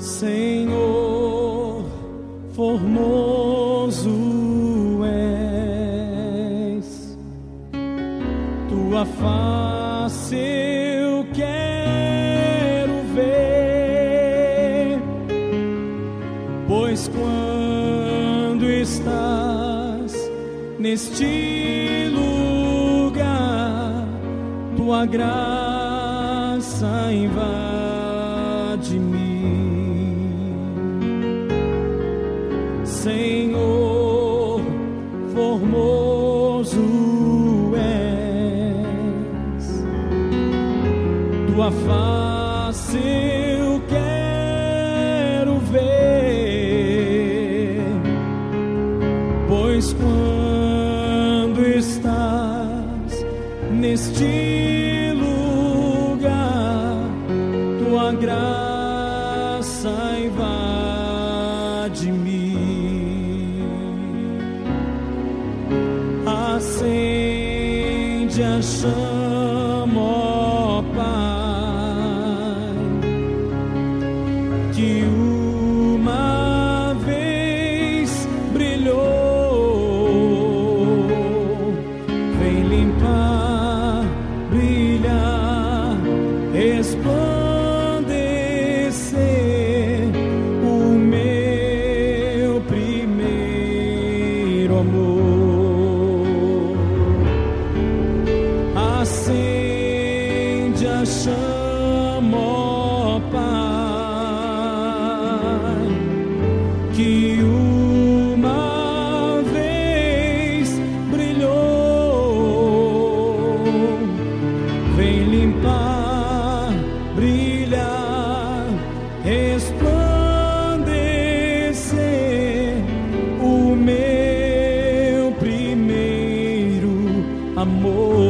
Senhor, formoso és, tua face eu quero ver, pois quando estás neste lugar, tua graça invade-me. Senhor, formoso és, tua face eu quero ver, pois quando estás neste lugar, tua graça invade-me. Acende a chama, ó Pai, que uma vez brilhou. Vem limpar, brilhar, resplandecer o meu primeiro amor. que uma vez brilhou, vem limpar, brilhar, resplandecer o meu primeiro amor.